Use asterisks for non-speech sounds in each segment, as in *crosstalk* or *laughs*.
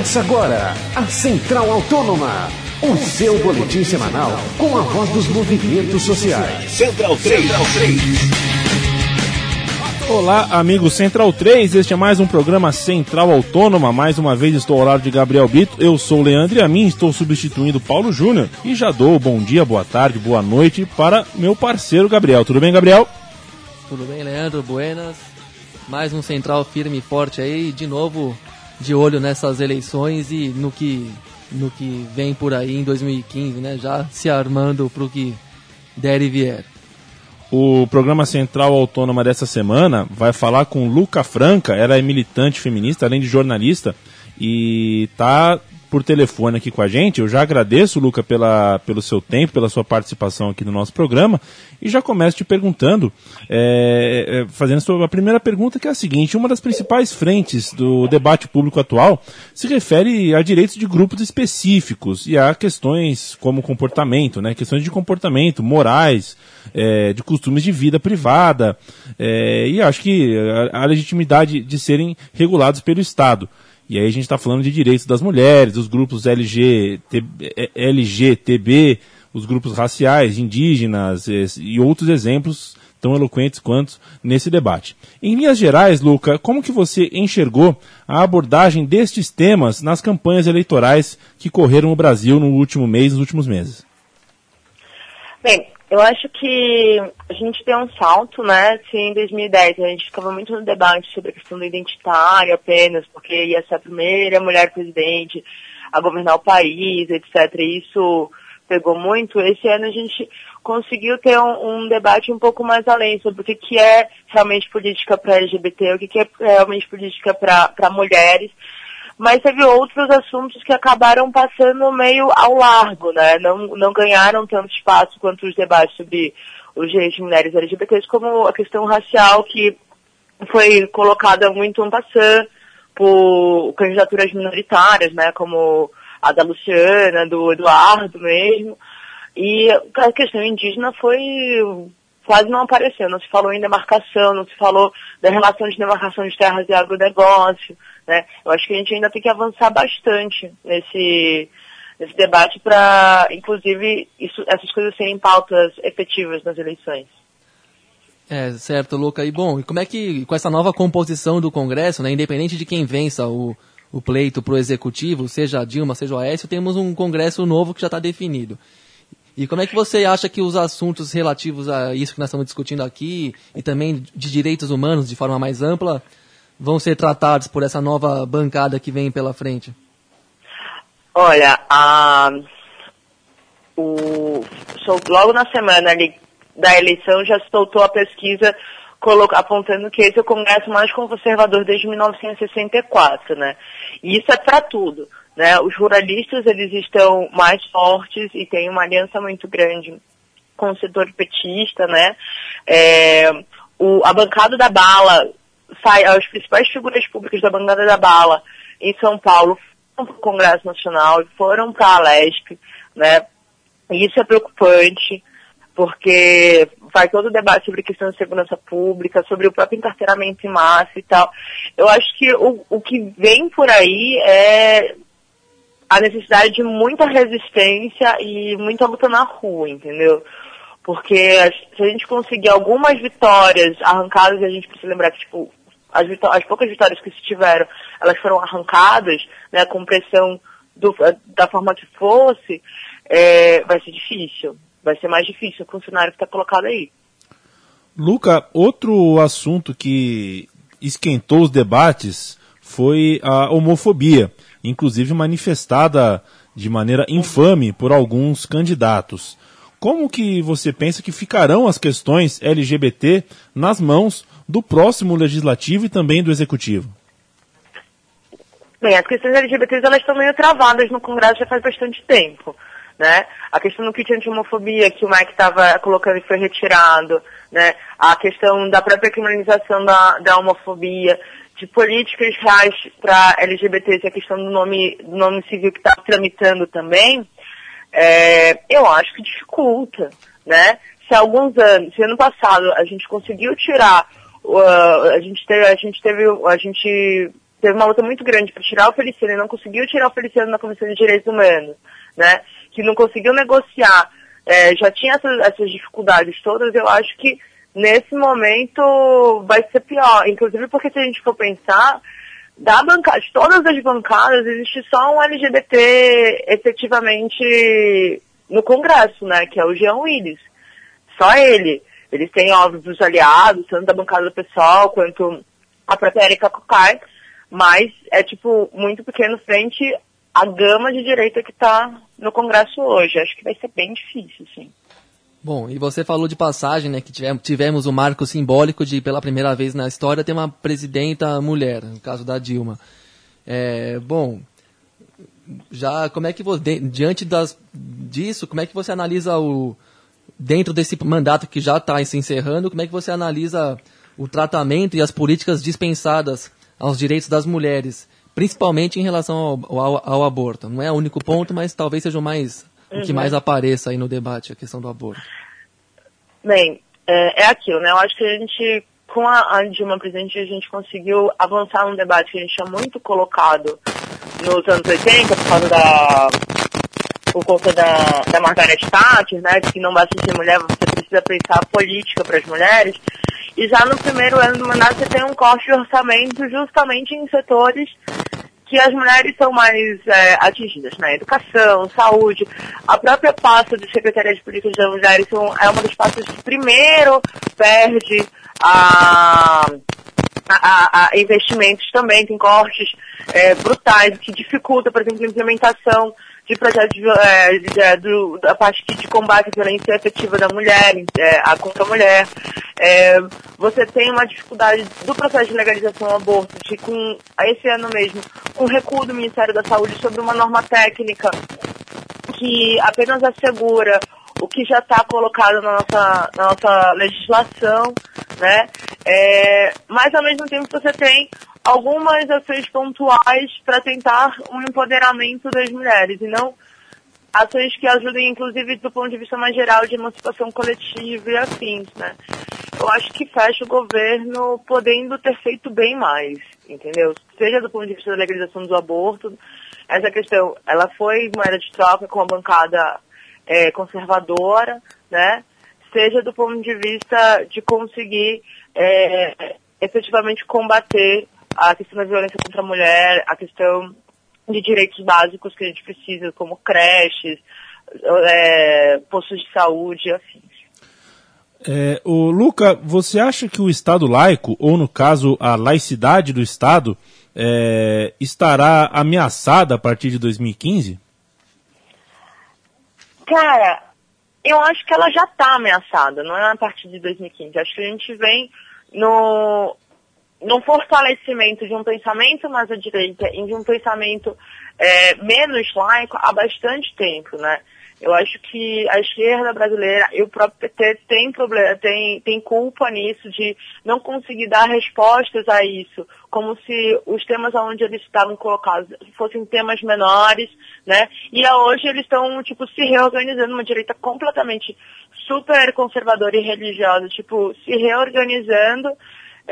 Começa agora a Central Autônoma, o seu boletim semanal com a voz dos movimentos sociais. Central 3. Central 3. Olá, amigos Central 3, este é mais um programa Central Autônoma. Mais uma vez estou ao lado de Gabriel Bito. Eu sou o Leandro e a mim estou substituindo Paulo Júnior. E já dou bom dia, boa tarde, boa noite para meu parceiro Gabriel. Tudo bem, Gabriel? Tudo bem, Leandro? Buenas. Mais um Central firme e forte aí, de novo de olho nessas eleições e no que, no que vem por aí em 2015, né? Já se armando para o que der e vier. O programa Central Autônoma dessa semana vai falar com Luca Franca, ela é militante feminista, além de jornalista, e tá por telefone aqui com a gente. Eu já agradeço, Luca, pela, pelo seu tempo, pela sua participação aqui no nosso programa. E já começo te perguntando, é, é, fazendo a primeira pergunta, que é a seguinte: uma das principais frentes do debate público atual se refere a direitos de grupos específicos e a questões como comportamento, né? Questões de comportamento, morais, é, de costumes de vida privada. É, e acho que a, a legitimidade de serem regulados pelo Estado. E aí a gente está falando de direitos das mulheres, dos grupos LGBT, LGTB, os grupos raciais, indígenas e outros exemplos tão eloquentes quanto nesse debate. Em linhas gerais, Luca, como que você enxergou a abordagem destes temas nas campanhas eleitorais que correram no Brasil no último mês, nos últimos meses? Bem, eu acho que a gente deu um salto, né? Se em 2010 a gente ficava muito no debate sobre a questão do identitário apenas, porque ia ser a primeira mulher presidente a governar o país, etc. E isso pegou muito. Esse ano a gente conseguiu ter um, um debate um pouco mais além sobre o que, que é realmente política para LGBT, o que, que é realmente política para mulheres mas teve outros assuntos que acabaram passando meio ao largo, né? Não, não ganharam tanto espaço quanto os debates sobre os direitos de mulheres LGBTs, como a questão racial, que foi colocada muito em passando por candidaturas minoritárias, né? Como a da Luciana, do Eduardo mesmo. E a questão indígena foi quase não apareceu. Não se falou em demarcação, não se falou da relação de demarcação de terras e agronegócio. Né? Eu acho que a gente ainda tem que avançar bastante nesse, nesse debate para, inclusive, isso, essas coisas serem pautas efetivas nas eleições. É, certo, Luca. E bom, como é que, com essa nova composição do Congresso, né, independente de quem vença o, o pleito para o Executivo, seja a Dilma, seja o Aécio, temos um Congresso novo que já está definido. E como é que você acha que os assuntos relativos a isso que nós estamos discutindo aqui, e também de direitos humanos de forma mais ampla, vão ser tratados por essa nova bancada que vem pela frente? Olha, a, o, logo na semana ali da eleição já soltou a pesquisa coloca, apontando que esse é o Congresso mais conservador desde 1964, né? E isso é para tudo, né? Os ruralistas, eles estão mais fortes e tem uma aliança muito grande com o setor petista, né? É, o, a bancada da bala as principais figuras públicas da bancada da bala em São Paulo foram para o Congresso Nacional e foram para a Lesp, né? E isso é preocupante, porque vai todo o debate sobre questão de segurança pública, sobre o próprio encarteiramento em massa e tal. Eu acho que o, o que vem por aí é a necessidade de muita resistência e muita luta na rua, entendeu? Porque se a gente conseguir algumas vitórias arrancadas, a gente precisa lembrar que, tipo, as, as poucas vitórias que se tiveram, elas foram arrancadas, né, com pressão do, da forma que fosse, é, vai ser difícil. Vai ser mais difícil com o cenário que está colocado aí. Luca, outro assunto que esquentou os debates foi a homofobia, inclusive manifestada de maneira infame por alguns candidatos. Como que você pensa que ficarão as questões LGBT nas mãos do próximo legislativo e também do executivo? Bem, as questões LGBTs elas estão meio travadas no Congresso já faz bastante tempo. Né? A questão do kit anti-homofobia que o Mike estava colocando e foi retirado, né? a questão da própria criminalização da, da homofobia, de políticas reais para LGBTs e a questão do nome, do nome civil que está tramitando também, é, eu acho que dificulta. Né? Se alguns anos, se ano passado a gente conseguiu tirar Uh, a gente teve, a gente teve, a gente teve uma luta muito grande para tirar o Feliciano e não conseguiu tirar o Feliciano na Comissão de Direitos Humanos, né? Que não conseguiu negociar, é, já tinha essas, essas dificuldades todas, eu acho que nesse momento vai ser pior. Inclusive porque se a gente for pensar, da bancada, de todas as bancadas, existe só um LGBT efetivamente no Congresso, né? Que é o Jean Willis. Só ele. Eles têm, óbvio, os aliados, tanto da bancada do pessoal quanto a própria Erika Cocai, mas é, tipo, muito pequeno frente à gama de direita que está no Congresso hoje. Acho que vai ser bem difícil, sim. Bom, e você falou de passagem, né, que tivemos, tivemos o marco simbólico de, pela primeira vez na história, ter uma presidenta mulher, no caso da Dilma. É, bom, já como é que você, diante das, disso, como é que você analisa o, dentro desse mandato que já está se encerrando, como é que você analisa o tratamento e as políticas dispensadas aos direitos das mulheres, principalmente em relação ao, ao, ao aborto? Não é o único ponto, mas talvez seja o mais uhum. o que mais apareça aí no debate, a questão do aborto? Bem, é, é aquilo, né? Eu acho que a gente, com a, a Dilma presidente, a gente conseguiu avançar num debate que a gente tinha muito colocado nos anos 80, por causa da por conta da, da Margaret Thatcher, né, de que não basta ser mulher, você precisa pensar política para as mulheres. E já no primeiro ano do mandato você tem um corte de orçamento justamente em setores que as mulheres são mais é, atingidas, né? Educação, saúde. A própria pasta de Secretaria de Políticas das Mulheres são, é uma das pastas que primeiro perde a, a, a investimentos também, tem cortes é, brutais que dificulta, por exemplo, a implementação de projetos é, de, é, do, da parte de combate à violência efetiva da mulher, é, a contra a mulher. É, você tem uma dificuldade do processo de legalização do aborto, de com, esse ano mesmo, com recuo do Ministério da Saúde sobre uma norma técnica que apenas assegura o que já está colocado na nossa, na nossa legislação, né? É, mas ao mesmo tempo você tem algumas ações pontuais para tentar um empoderamento das mulheres e não ações que ajudem, inclusive, do ponto de vista mais geral de emancipação coletiva e afins, né? Eu acho que fecha o governo podendo ter feito bem mais, entendeu? Seja do ponto de vista da legalização do aborto, essa questão, ela foi moeda de troca com a bancada é, conservadora, né? Seja do ponto de vista de conseguir é, efetivamente combater a questão da violência contra a mulher, a questão de direitos básicos que a gente precisa, como creches, é, postos de saúde, afins. É, o Luca, você acha que o Estado laico, ou no caso a laicidade do Estado, é, estará ameaçada a partir de 2015? Cara, eu acho que ela já está ameaçada, não é a partir de 2015. Acho que a gente vem no, no fortalecimento de um pensamento mais à direita e de um pensamento é, menos laico há bastante tempo, né? Eu acho que a esquerda brasileira e o próprio PT tem problema, tem, tem culpa nisso de não conseguir dar respostas a isso, como se os temas onde eles estavam colocados fossem temas menores, né? E hoje eles estão, tipo, se reorganizando, uma direita completamente super conservadora e religiosa, tipo, se reorganizando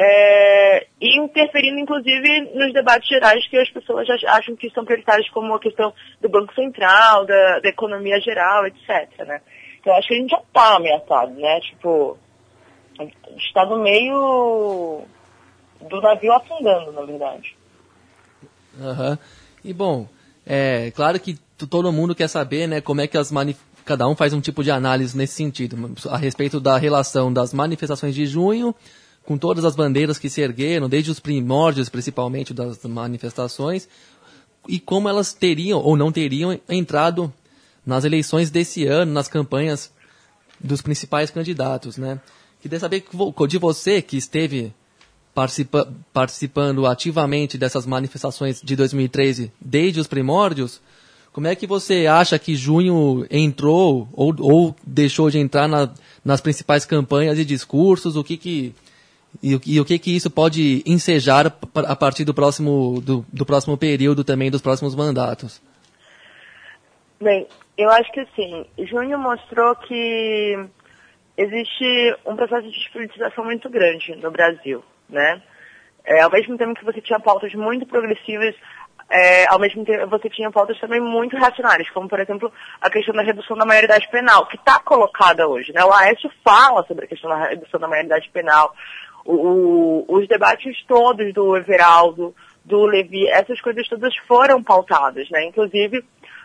é, e interferindo, inclusive, nos debates gerais que as pessoas acham que são prioritários, como a questão do Banco Central, da, da economia geral, etc. Né? Então, acho que a gente já está ameaçado, né? Tipo, está no meio do navio afundando, na verdade. Uhum. E, bom, é claro que todo mundo quer saber né, como é que as manif cada um faz um tipo de análise nesse sentido, a respeito da relação das manifestações de junho com todas as bandeiras que se ergueram, desde os primórdios, principalmente, das manifestações, e como elas teriam ou não teriam entrado nas eleições desse ano, nas campanhas dos principais candidatos, né? Queria saber de você, que esteve participa participando ativamente dessas manifestações de 2013 desde os primórdios, como é que você acha que junho entrou ou, ou deixou de entrar na, nas principais campanhas e discursos? O que, que e, e, o que que isso pode ensejar a partir do próximo, do, do próximo período também, dos próximos mandatos? Bem, eu acho que sim. Junho mostrou que existe um processo de despolitização muito grande no Brasil, né? É, ao mesmo tempo que você tinha pautas muito progressivas, é, ao mesmo tempo você tinha pautas também muito racionais, como por exemplo a questão da redução da maioridade penal, que está colocada hoje. Né? O Aécio fala sobre a questão da redução da maioridade penal, o, os debates todos do Everaldo, do Levi, essas coisas todas foram pautadas, né? Inclusive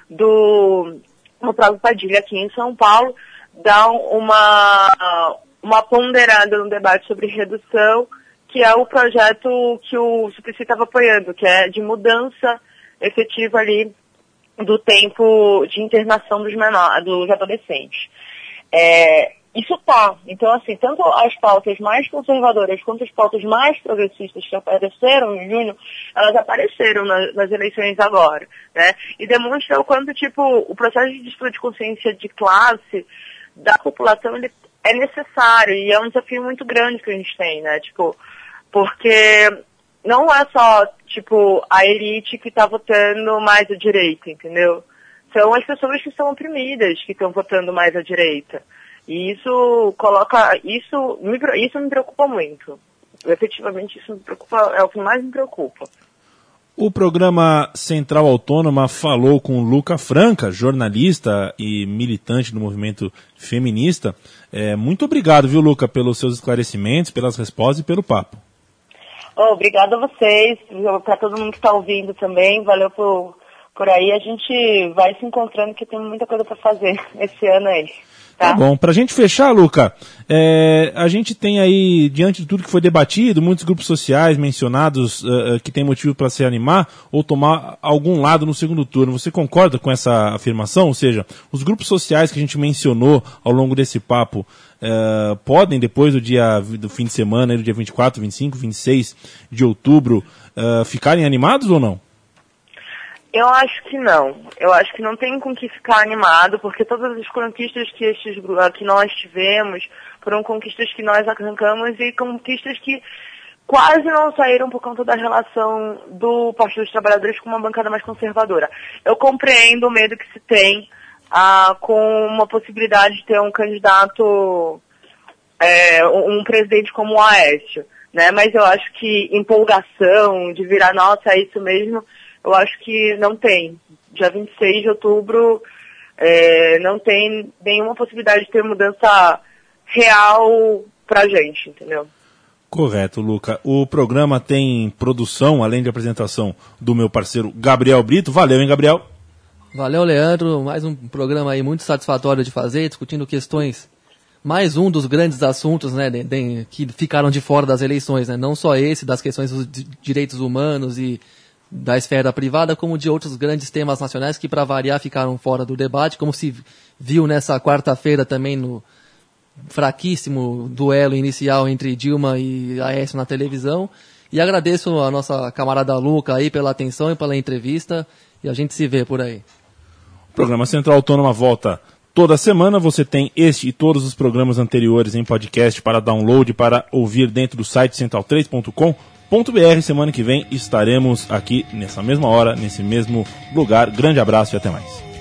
do no próprio Padilha aqui em São Paulo, dá uma, uma ponderada no debate sobre redução, que é o projeto que o Suplicy estava apoiando, que é de mudança efetiva ali do tempo de internação dos menores, dos adolescentes. É, isso tá. Então, assim, tanto as pautas mais conservadoras quanto as pautas mais progressistas que apareceram em junho, elas apareceram na, nas eleições agora, né? E demonstra o quanto, tipo, o processo de disputa de consciência de classe da população, ele é necessário e é um desafio muito grande que a gente tem, né? Tipo, porque não é só, tipo, a elite que está votando mais à direita, entendeu? São as pessoas que são oprimidas que estão votando mais à direita. E isso coloca, isso me, isso me preocupa muito. Efetivamente, isso me preocupa, é o que mais me preocupa. O programa Central Autônoma falou com Luca Franca, jornalista e militante do movimento feminista. É, muito obrigado, viu, Luca, pelos seus esclarecimentos, pelas respostas e pelo papo. Oh, obrigado a vocês, para todo mundo que está ouvindo também. Valeu por, por aí. A gente vai se encontrando, que tem muita coisa para fazer *laughs* esse ano aí. Tá, tá bom. Para a gente fechar, Luca, é, a gente tem aí, diante de tudo que foi debatido, muitos grupos sociais mencionados uh, que tem motivo para se animar ou tomar algum lado no segundo turno. Você concorda com essa afirmação? Ou seja, os grupos sociais que a gente mencionou ao longo desse papo uh, podem, depois do dia do fim de semana, do dia 24, 25, 26 de outubro, uh, ficarem animados ou não? Eu acho que não. Eu acho que não tem com que ficar animado, porque todas as conquistas que, estes, que nós tivemos foram conquistas que nós arrancamos e conquistas que quase não saíram por conta da relação do Partido dos Trabalhadores com uma bancada mais conservadora. Eu compreendo o medo que se tem ah, com uma possibilidade de ter um candidato, é, um presidente como o Aécio, né? Mas eu acho que empolgação de virar, nossa, é isso mesmo, eu acho que não tem. Dia 26 de outubro é, não tem nenhuma possibilidade de ter mudança real pra gente, entendeu? Correto, Luca. O programa tem produção, além de apresentação, do meu parceiro Gabriel Brito. Valeu, hein, Gabriel? Valeu, Leandro. Mais um programa aí muito satisfatório de fazer, discutindo questões. Mais um dos grandes assuntos né, de, de, que ficaram de fora das eleições, né? não só esse, das questões dos direitos humanos e da esfera privada, como de outros grandes temas nacionais que, para variar, ficaram fora do debate, como se viu nessa quarta-feira também no fraquíssimo duelo inicial entre Dilma e Aécio na televisão. E agradeço a nossa camarada Luca aí pela atenção e pela entrevista, e a gente se vê por aí. O programa Central Autônoma volta toda semana. Você tem este e todos os programas anteriores em podcast para download, para ouvir dentro do site central3.com br Semana que vem estaremos aqui nessa mesma hora, nesse mesmo lugar. Grande abraço e até mais.